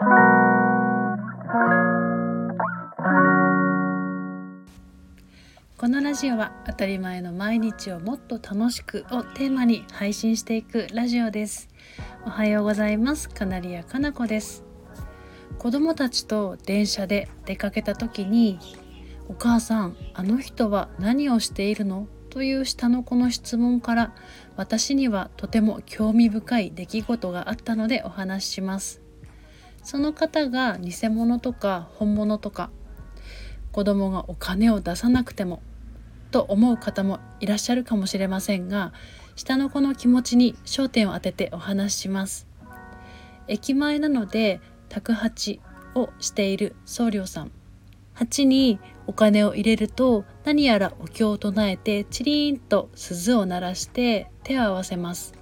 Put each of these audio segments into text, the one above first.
このラジオは当たり前の毎日をもっと楽しくをテーマに配信していくラジオです。おはようございます。カナリアかなこです。子供たちと電車で出かけた時にお母さんあの人は何をしているの？という下の子の質問から私にはとても興味深い出来事があったのでお話しします。その方が偽物とか本物とか子供がお金を出さなくてもと思う方もいらっしゃるかもしれませんが下の子の気持ちに焦点を当ててお話しします駅前なので宅八をしている僧侶さん鉢にお金を入れると何やらお経を唱えてチリーンと鈴を鳴らして手を合わせます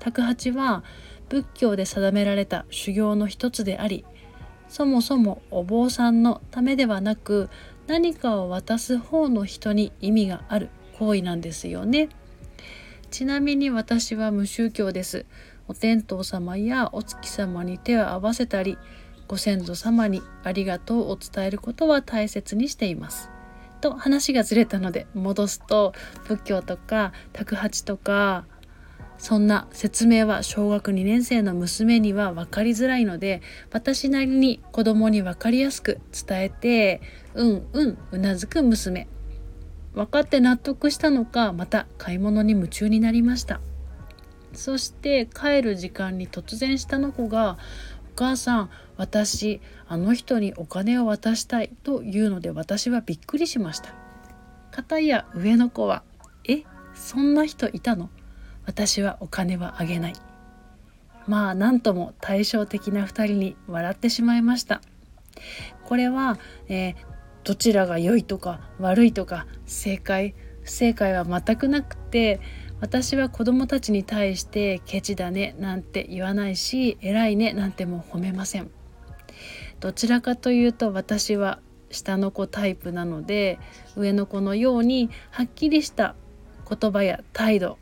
宅八は仏教で定められた修行の一つでありそもそもお坊さんのためではなく何かを渡す方の人に意味がある行為なんですよねちなみに私は無宗教ですお天道様やお月様に手を合わせたりご先祖様にありがとうを伝えることは大切にしています。と話がずれたので戻すと仏教とか宅八とかそんな説明は小学2年生の娘には分かりづらいので私なりに子供に分かりやすく伝えてうんうんうなずく娘。分かって納得したのかまた買い物に夢中になりました。そして帰る時間に突然下の子がお母さん私あの人にお金を渡したいというので私はびっくりしました。片や上の子はえそんな人いたの？私はお金はあげない。まあ何とも対照的な2人に笑ってしまいました。これは、えー、どちらが良いとか悪いとか正解不正解は全くなくて私は子供たちに対してケチだねなんて言わないし偉いねなんても褒めません。どちらかというと私は下の子タイプなので上の子のようにはっきりした言葉や態度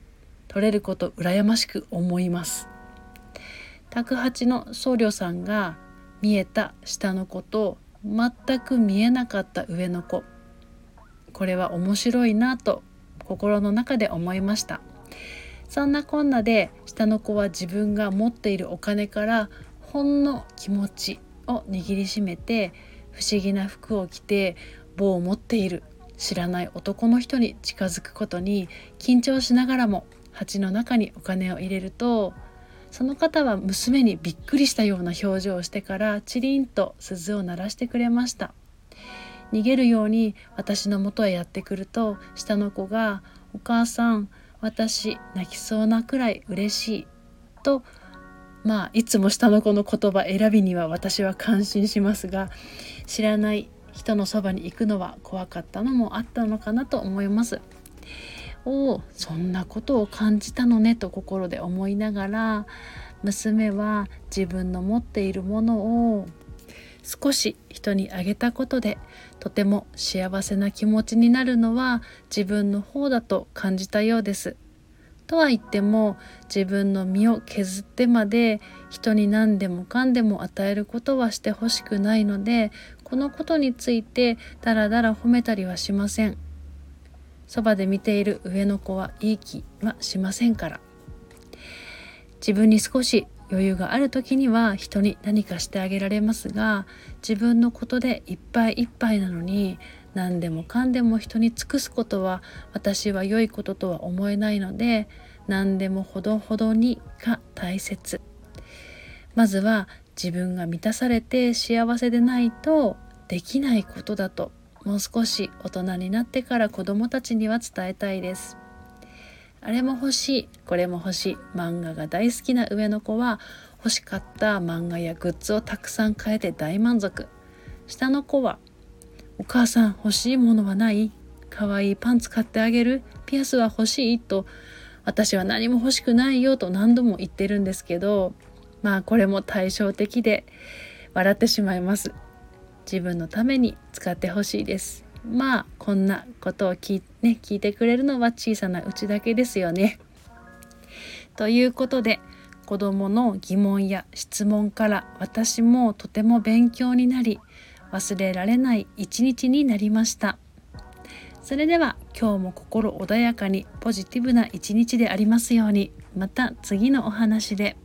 取れること羨ましく思います。宅八の僧侶さんが見えた下の子と全く見えなかった上の子。これは面白いなと心の中で思いました。そんなこんなで下の子は自分が持っているお金からほんの気持ちを握りしめて不思議な服を着て棒を持っている知らない男の人に近づくことに緊張しながらも鉢の中にお金を入れるとその方は娘にびっくりしたような表情をしてからチリンと鈴を鳴らしてくれました逃げるように私の元へやってくると下の子が「お母さん私泣きそうなくらい嬉しい」とまあいつも下の子の言葉選びには私は感心しますが知らない人のそばに行くのは怖かったのもあったのかなと思います。おそんなことを感じたのねと心で思いながら娘は自分の持っているものを少し人にあげたことでとても幸せな気持ちになるのは自分の方だと感じたようです。とは言っても自分の身を削ってまで人に何でもかんでも与えることはしてほしくないのでこのことについてだらだら褒めたりはしません。そばで見ている上の子はいい気はしませんから。自分に少し余裕がある時には人に何かしてあげられますが自分のことでいっぱいいっぱいなのに何でもかんでも人に尽くすことは私は良いこととは思えないので何でもほどほどにが大切まずは自分が満たされて幸せでないとできないことだともう少し大人になってから子どもたちには伝えたいです。あれも欲しいこれも欲しい漫画が大好きな上の子は欲しかった漫画やグッズをたくさん買えて大満足下の子は「お母さん欲しいものはないかわいいパンツ買ってあげるピアスは欲しい?」と私は何も欲しくないよと何度も言ってるんですけどまあこれも対照的で笑ってしまいます自分のために使ってほしいですまあこんなことを聞,、ね、聞いてくれるのは小さなうちだけですよね。ということで子どもの疑問や質問から私もとても勉強になり忘れられない一日になりましたそれでは今日も心穏やかにポジティブな一日でありますようにまた次のお話で。